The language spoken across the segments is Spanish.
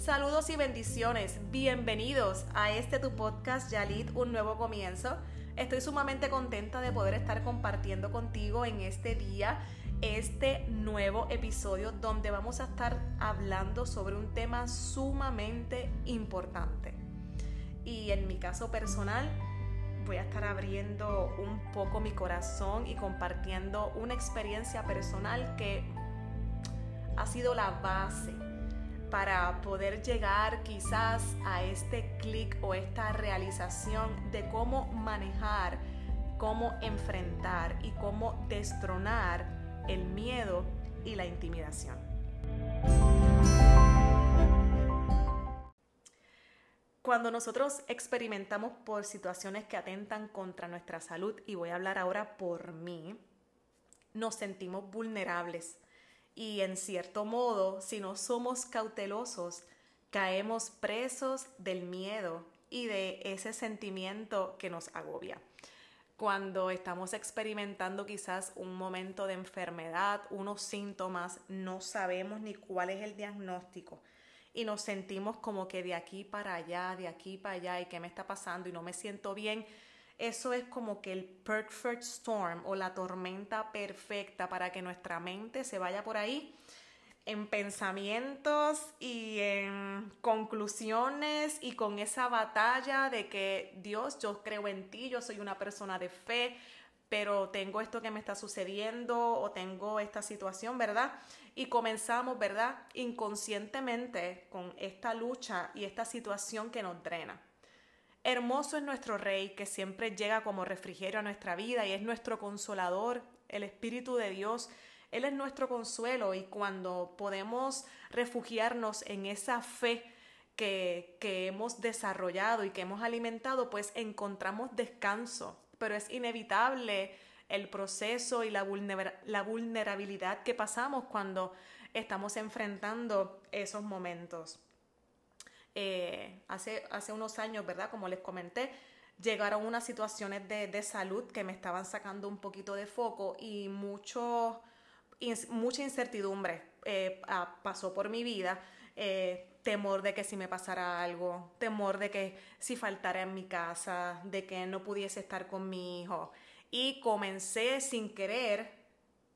Saludos y bendiciones. Bienvenidos a este tu podcast Yalit, un nuevo comienzo. Estoy sumamente contenta de poder estar compartiendo contigo en este día este nuevo episodio donde vamos a estar hablando sobre un tema sumamente importante. Y en mi caso personal, voy a estar abriendo un poco mi corazón y compartiendo una experiencia personal que ha sido la base para poder llegar quizás a este clic o esta realización de cómo manejar, cómo enfrentar y cómo destronar el miedo y la intimidación. Cuando nosotros experimentamos por situaciones que atentan contra nuestra salud, y voy a hablar ahora por mí, nos sentimos vulnerables y en cierto modo, si no somos cautelosos, caemos presos del miedo y de ese sentimiento que nos agobia. Cuando estamos experimentando quizás un momento de enfermedad, unos síntomas, no sabemos ni cuál es el diagnóstico y nos sentimos como que de aquí para allá, de aquí para allá y qué me está pasando y no me siento bien, eso es como que el perfect storm o la tormenta perfecta para que nuestra mente se vaya por ahí en pensamientos y en conclusiones y con esa batalla de que Dios, yo creo en ti, yo soy una persona de fe, pero tengo esto que me está sucediendo o tengo esta situación, ¿verdad? Y comenzamos, ¿verdad? Inconscientemente con esta lucha y esta situación que nos drena. Hermoso es nuestro Rey que siempre llega como refrigerio a nuestra vida y es nuestro consolador, el Espíritu de Dios. Él es nuestro consuelo y cuando podemos refugiarnos en esa fe que, que hemos desarrollado y que hemos alimentado, pues encontramos descanso. Pero es inevitable el proceso y la, la vulnerabilidad que pasamos cuando estamos enfrentando esos momentos. Eh, hace, hace unos años, ¿verdad? Como les comenté, llegaron unas situaciones de, salud que me estaban sacando un poquito de foco y mucho, mucha incertidumbre eh, pasó por mi vida. Eh, temor de que si me pasara algo, temor de que si faltara en mi casa, de que no pudiese estar con mi hijo. Y comencé sin querer,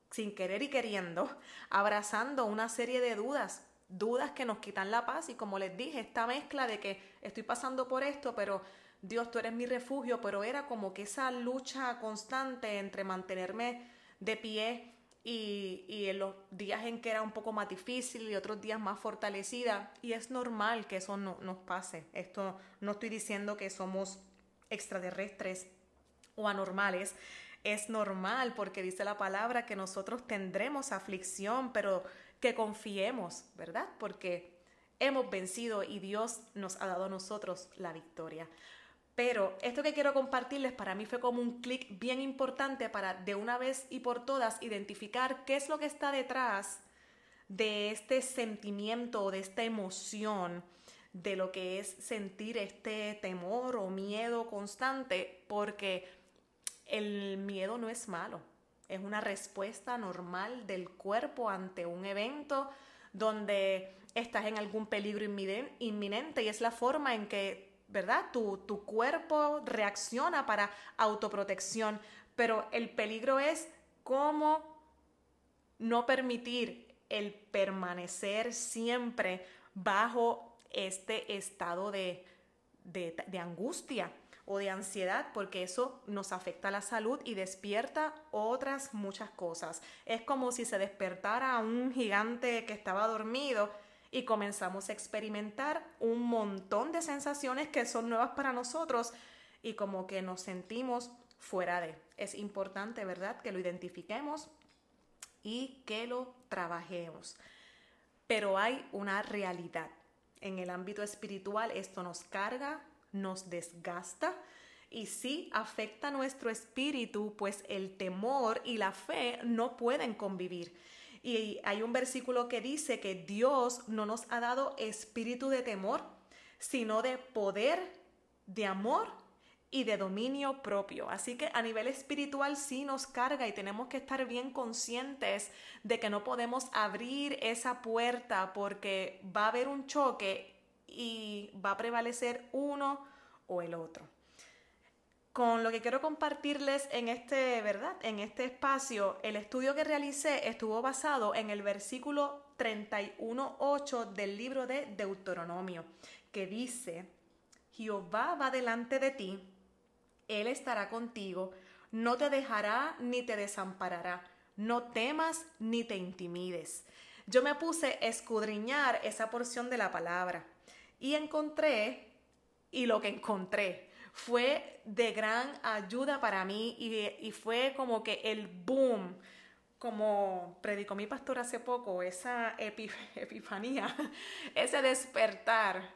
sin querer y queriendo, abrazando una serie de dudas dudas que nos quitan la paz y como les dije, esta mezcla de que estoy pasando por esto, pero Dios, tú eres mi refugio, pero era como que esa lucha constante entre mantenerme de pie y, y, en los días en que era un poco más difícil y otros días más fortalecida. Y es normal que eso no, nos pase. Esto no estoy diciendo que somos extraterrestres o anormales. Es normal porque dice la palabra que nosotros tendremos aflicción, pero que confiemos, ¿verdad? Porque hemos vencido y Dios nos ha dado a nosotros la victoria. Pero esto que quiero compartirles para mí fue como un clic bien importante para de una vez y por todas identificar qué es lo que está detrás de este sentimiento o de esta emoción de lo que es sentir este temor o miedo constante, porque el miedo no es malo. Es una respuesta normal del cuerpo ante un evento donde estás en algún peligro inminente y es la forma en que, ¿verdad? Tu, tu cuerpo reacciona para autoprotección, pero el peligro es cómo no permitir el permanecer siempre bajo este estado de, de, de angustia o de ansiedad porque eso nos afecta a la salud y despierta otras muchas cosas. Es como si se despertara un gigante que estaba dormido y comenzamos a experimentar un montón de sensaciones que son nuevas para nosotros y como que nos sentimos fuera de. Es importante, ¿verdad?, que lo identifiquemos y que lo trabajemos. Pero hay una realidad. En el ámbito espiritual esto nos carga, nos desgasta y sí afecta nuestro espíritu, pues el temor y la fe no pueden convivir. Y hay un versículo que dice que Dios no nos ha dado espíritu de temor, sino de poder, de amor y de dominio propio. Así que a nivel espiritual sí nos carga y tenemos que estar bien conscientes de que no podemos abrir esa puerta porque va a haber un choque y va a prevalecer uno o el otro. Con lo que quiero compartirles en este, ¿verdad? En este espacio, el estudio que realicé estuvo basado en el versículo 31.8 del libro de Deuteronomio, que dice, Jehová va delante de ti, Él estará contigo, no te dejará ni te desamparará, no temas ni te intimides. Yo me puse a escudriñar esa porción de la palabra y encontré, y lo que encontré fue de gran ayuda para mí y, fue como que el boom, como predicó mi pastor hace poco, esa epifanía, ese despertar.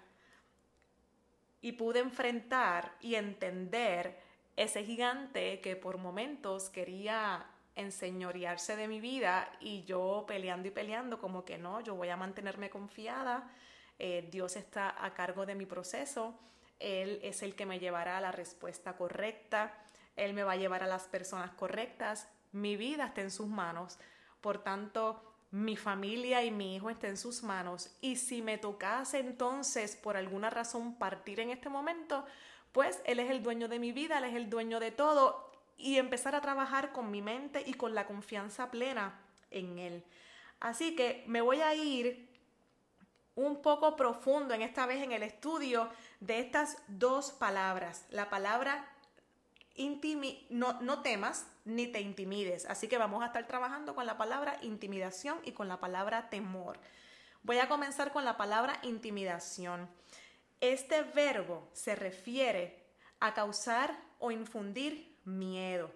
Y pude enfrentar y entender ese gigante que por momentos quería enseñorearse de mi vida y yo peleando y peleando como que no, yo voy a mantenerme confiada, eh, Dios está a cargo de mi proceso él es el que me llevará a la respuesta correcta, Él me va a llevar a las personas correctas, mi vida está en sus manos, por tanto, mi familia y mi hijo están en sus manos y si me tocase entonces por alguna razón partir en este momento, pues Él es el dueño de mi vida, Él es el dueño de todo y empezar a trabajar con mi mente y con la confianza plena en Él. Así que me voy a ir un poco profundo en esta vez en el estudio de estas dos palabras. La palabra intimi no, no temas ni te intimides. Así que vamos a estar trabajando con la palabra intimidación y con la palabra temor. Voy a comenzar con la palabra intimidación. Este verbo se refiere a causar o infundir miedo.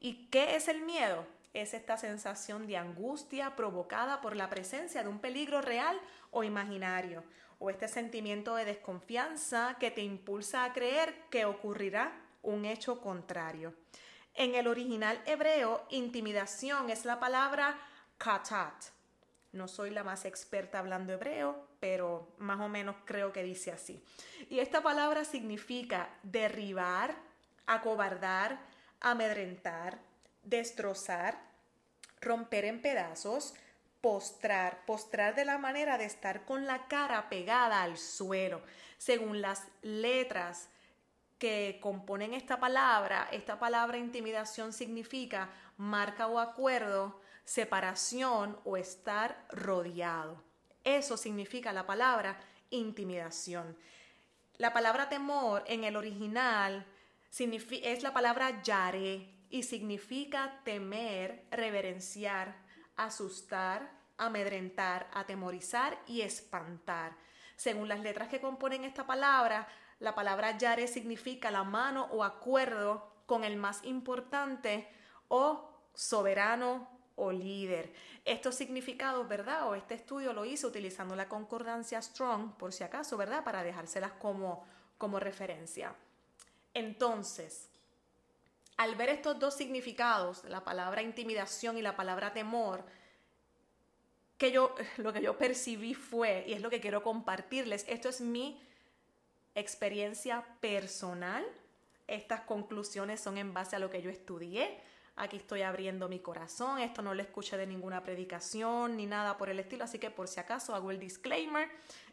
¿Y qué es el miedo? Es esta sensación de angustia provocada por la presencia de un peligro real o imaginario o este sentimiento de desconfianza que te impulsa a creer que ocurrirá un hecho contrario. En el original hebreo, intimidación es la palabra katat. No soy la más experta hablando hebreo, pero más o menos creo que dice así. Y esta palabra significa derribar, acobardar, amedrentar, destrozar, romper en pedazos, postrar, postrar de la manera de estar con la cara pegada al suelo. Según las letras que componen esta palabra, esta palabra intimidación significa marca o acuerdo, separación o estar rodeado. Eso significa la palabra intimidación. La palabra temor en el original es la palabra yare y significa temer, reverenciar, asustar, amedrentar, atemorizar y espantar. Según las letras que componen esta palabra, la palabra yare significa la mano o acuerdo con el más importante o soberano o líder. Estos significados, ¿verdad? O este estudio lo hice utilizando la concordancia Strong, por si acaso, ¿verdad? Para dejárselas como, como referencia. Entonces, al ver estos dos significados, la palabra intimidación y la palabra temor, que yo, lo que yo percibí fue, y es lo que quiero compartirles, esto es mi experiencia personal, estas conclusiones son en base a lo que yo estudié, aquí estoy abriendo mi corazón, esto no lo escuché de ninguna predicación ni nada por el estilo, así que por si acaso hago el disclaimer,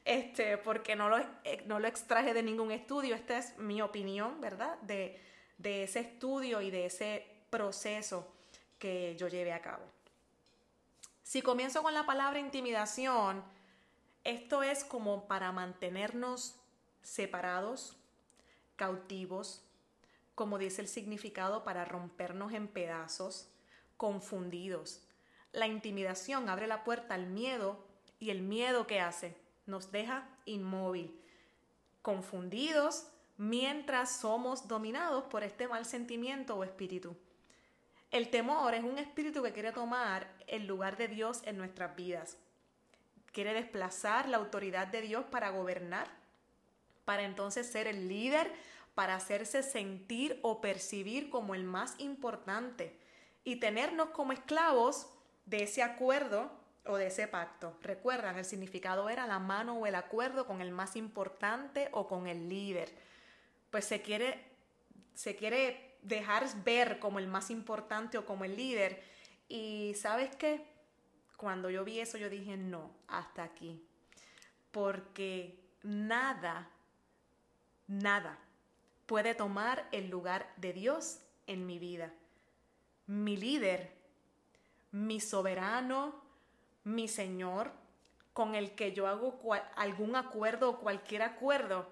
este, porque no lo, eh, no lo extraje de ningún estudio, esta es mi opinión, ¿verdad? De, de ese estudio y de ese proceso que yo llevé a cabo. Si comienzo con la palabra intimidación, esto es como para mantenernos separados, cautivos, como dice el significado, para rompernos en pedazos, confundidos. La intimidación abre la puerta al miedo y el miedo que hace nos deja inmóvil, confundidos, mientras somos dominados por este mal sentimiento o espíritu. El temor es un espíritu que quiere tomar el lugar de Dios en nuestras vidas. Quiere desplazar la autoridad de Dios para gobernar, para entonces ser el líder, para hacerse sentir o percibir como el más importante y tenernos como esclavos de ese acuerdo o de ese pacto. Recuerdan, el significado era la mano o el acuerdo con el más importante o con el líder pues se quiere, se quiere dejar ver como el más importante o como el líder. Y sabes qué, cuando yo vi eso yo dije, no, hasta aquí. Porque nada, nada puede tomar el lugar de Dios en mi vida. Mi líder, mi soberano, mi Señor, con el que yo hago algún acuerdo o cualquier acuerdo,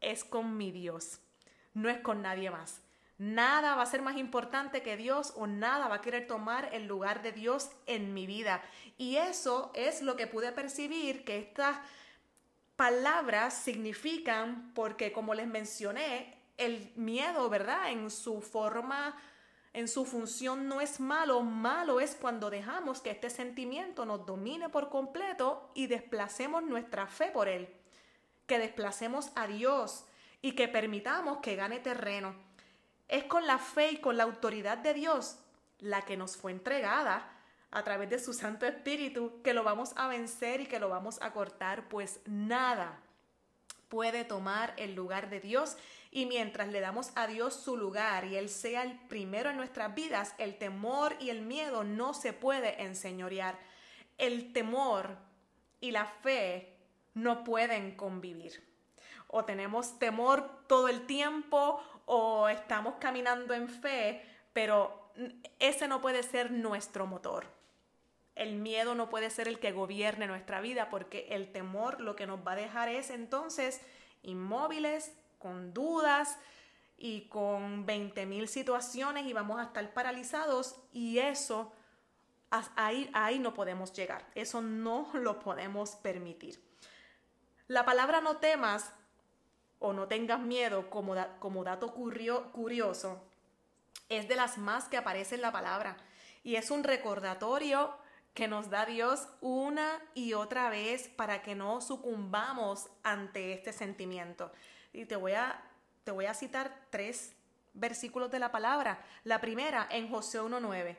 es con mi Dios, no es con nadie más. Nada va a ser más importante que Dios o nada va a querer tomar el lugar de Dios en mi vida. Y eso es lo que pude percibir que estas palabras significan porque, como les mencioné, el miedo, ¿verdad? En su forma, en su función no es malo. Malo es cuando dejamos que este sentimiento nos domine por completo y desplacemos nuestra fe por él. Que desplacemos a Dios y que permitamos que gane terreno. Es con la fe y con la autoridad de Dios, la que nos fue entregada a través de su Santo Espíritu, que lo vamos a vencer y que lo vamos a cortar, pues nada puede tomar el lugar de Dios y mientras le damos a Dios su lugar y Él sea el primero en nuestras vidas, el temor y el miedo no se puede enseñorear. El temor y la fe no pueden convivir. O tenemos temor todo el tiempo o estamos caminando en fe, pero ese no puede ser nuestro motor. El miedo no puede ser el que gobierne nuestra vida porque el temor lo que nos va a dejar es entonces inmóviles, con dudas y con 20.000 situaciones y vamos a estar paralizados y eso, ahí, no podemos llegar, eso no lo podemos permitir. La palabra no temas o no tengas miedo como, como dato curioso, es de las más que aparece en la palabra y es un recordatorio que nos da Dios una y otra vez para que no sucumbamos ante este sentimiento. Y te voy a, te voy a citar tres versículos de la palabra. La primera en José 1.9,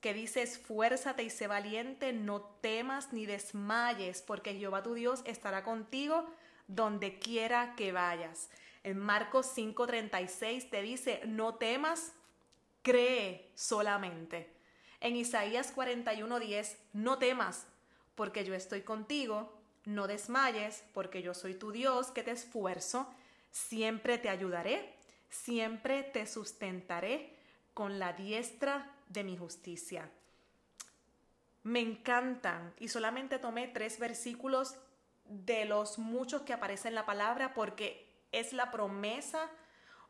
que dice, esfuérzate y sé valiente, no temas ni desmayes, porque Jehová tu Dios estará contigo donde quiera que vayas. En Marcos 5:36 te dice, no temas, cree solamente. En Isaías 41:10, no temas, porque yo estoy contigo, no desmayes, porque yo soy tu Dios que te esfuerzo, siempre te ayudaré, siempre te sustentaré con la diestra de mi justicia. Me encantan y solamente tomé tres versículos de los muchos que aparecen en la palabra porque es la promesa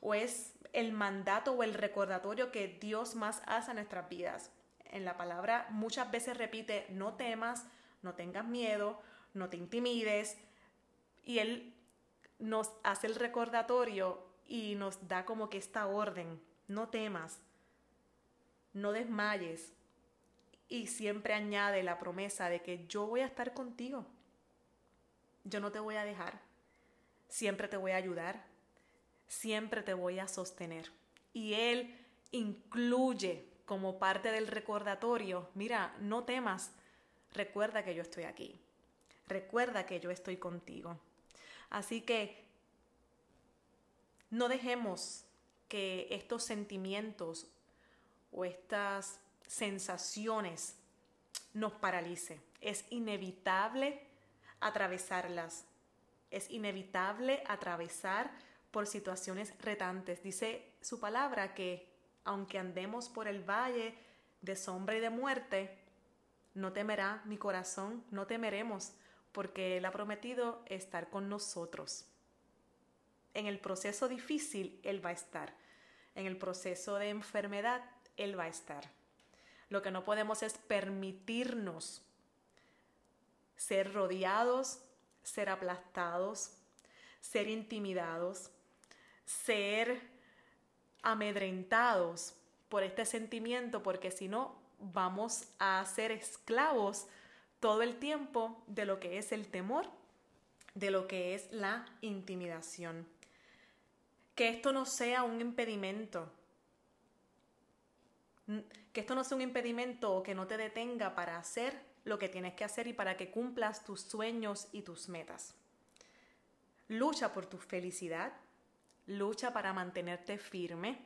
o es el mandato o el recordatorio que Dios más hace en nuestras vidas. En la palabra muchas veces repite, no temas, no tengas miedo, no te intimides. Y Él nos hace el recordatorio y nos da como que esta orden, no temas, no desmayes. Y siempre añade la promesa de que yo voy a estar contigo yo no te voy a dejar, siempre te voy a ayudar, siempre te voy a sostener. Y Él incluye como parte del recordatorio, mira, no temas, recuerda que yo estoy aquí, recuerda que yo estoy contigo. Así que no dejemos que estos sentimientos o estas sensaciones nos paralice. Es inevitable atravesarlas. Es inevitable atravesar por situaciones retantes. Dice su palabra que aunque andemos por el valle de sombra y de muerte, no temerá mi corazón, no temeremos, porque Él ha prometido estar con nosotros. En el proceso difícil, Él va a estar. En el proceso de enfermedad, Él va a estar. Lo que no podemos es permitirnos ser rodeados, ser aplastados, ser intimidados, ser amedrentados por este sentimiento, porque si no, vamos a ser esclavos todo el tiempo de lo que es el temor, de lo que es la intimidación. Que esto no sea un impedimento, que esto no sea un impedimento o que no te detenga para hacer lo que tienes que hacer y para que cumplas tus sueños y tus metas. Lucha por tu felicidad, lucha para mantenerte firme,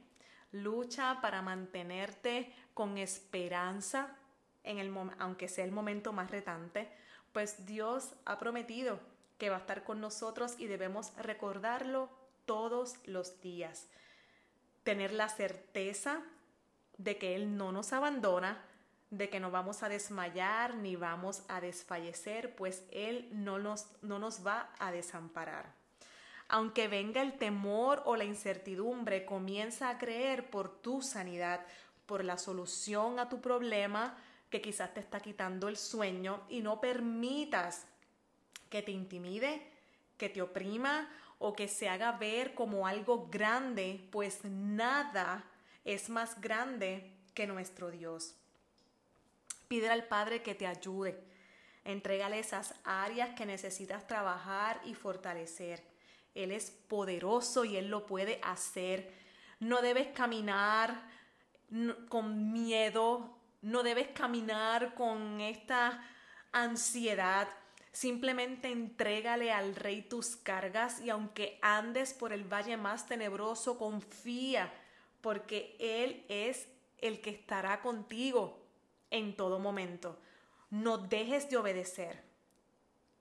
lucha para mantenerte con esperanza, en el aunque sea el momento más retante, pues Dios ha prometido que va a estar con nosotros y debemos recordarlo todos los días. Tener la certeza de que Él no nos abandona, de que no vamos a desmayar ni vamos a desfallecer, pues Él no nos, no nos va a desamparar. Aunque venga el temor o la incertidumbre, comienza a creer por tu sanidad, por la solución a tu problema que quizás te está quitando el sueño y no permitas que te intimide, que te oprima o que se haga ver como algo grande, pues nada es más grande que nuestro Dios. Pídele al Padre que te ayude. Entrégale esas áreas que necesitas trabajar y fortalecer. Él es poderoso y Él lo puede hacer. No debes caminar con miedo, no debes caminar con esta ansiedad. Simplemente entrégale al Rey tus cargas y aunque andes por el valle más tenebroso, confía, porque Él es el que estará contigo en todo momento. No dejes de obedecer.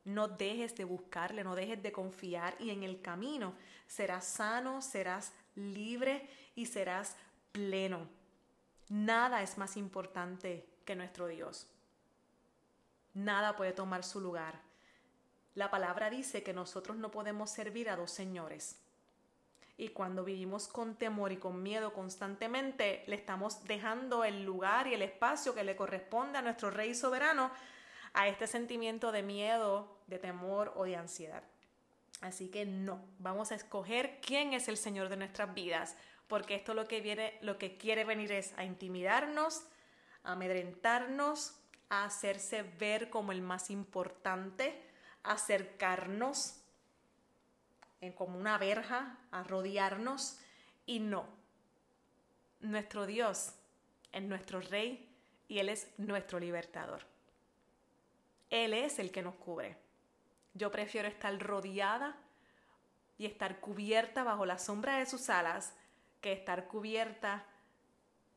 No dejes de buscarle, no dejes de confiar y en el camino serás sano, serás libre y serás pleno. Nada es más importante que nuestro Dios. Nada puede tomar su lugar. La palabra dice que nosotros no podemos servir a dos señores. Y cuando vivimos con temor y con miedo constantemente, le estamos dejando el lugar y el espacio que le corresponde a nuestro Rey soberano a este sentimiento de miedo, de temor o de ansiedad. Así que no, vamos a escoger quién es el Señor de nuestras vidas, porque esto lo que viene, lo que quiere venir es a intimidarnos, a amedrentarnos, a hacerse ver como el más importante, a acercarnos en como una verja a rodearnos y no. Nuestro Dios es nuestro Rey y Él es nuestro libertador. Él es el que nos cubre. Yo prefiero estar rodeada y estar cubierta bajo la sombra de sus alas que estar cubierta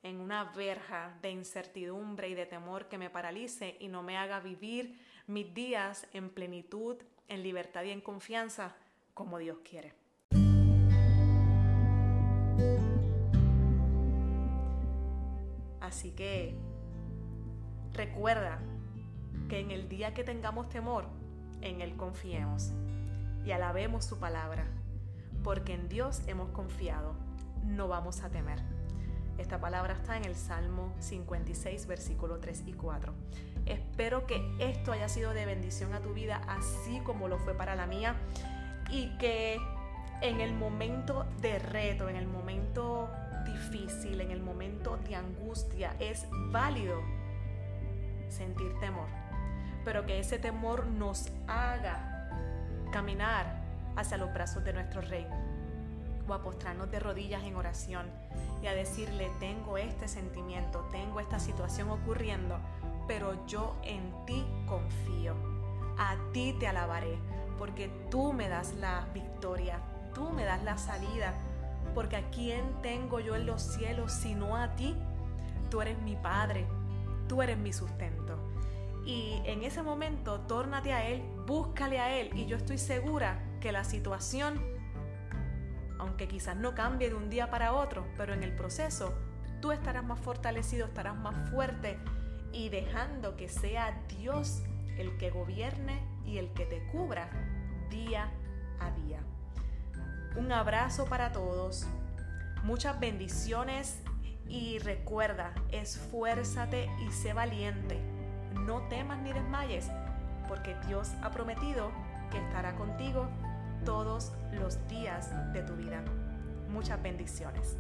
en una verja de incertidumbre y de temor que me paralice y no me haga vivir mis días en plenitud, en libertad y en confianza como Dios quiere. Así que recuerda que en el día que tengamos temor, en Él confiemos y alabemos su palabra, porque en Dios hemos confiado, no vamos a temer. Esta palabra está en el Salmo 56, versículo 3 y 4. Espero que esto haya sido de bendición a tu vida, así como lo fue para la mía y que en el momento de reto, en el momento difícil, en el momento de angustia, es válido sentir temor, pero que ese temor nos haga caminar hacia los brazos de nuestro Rey o a postrarnos de rodillas en oración y a decirle, tengo este sentimiento, tengo esta situación ocurriendo, pero yo en ti confío, a ti te alabaré, porque tú me das la victoria, tú me das la salida, porque a quién tengo yo en los cielos sino a ti. Tú eres mi Padre, tú eres mi sustento. Y en ese momento, tórnate a Él, búscale a Él, y yo estoy segura que la situación, aunque quizás no cambie de un día para otro, pero en el proceso, tú estarás más fortalecido, estarás más fuerte y dejando que sea Dios el que gobierne y el que te cubra día a día. Un abrazo para todos, muchas bendiciones y recuerda, esfuérzate y sé valiente. No temas ni desmayes, porque Dios ha prometido que estará contigo todos los días de tu vida. Muchas bendiciones.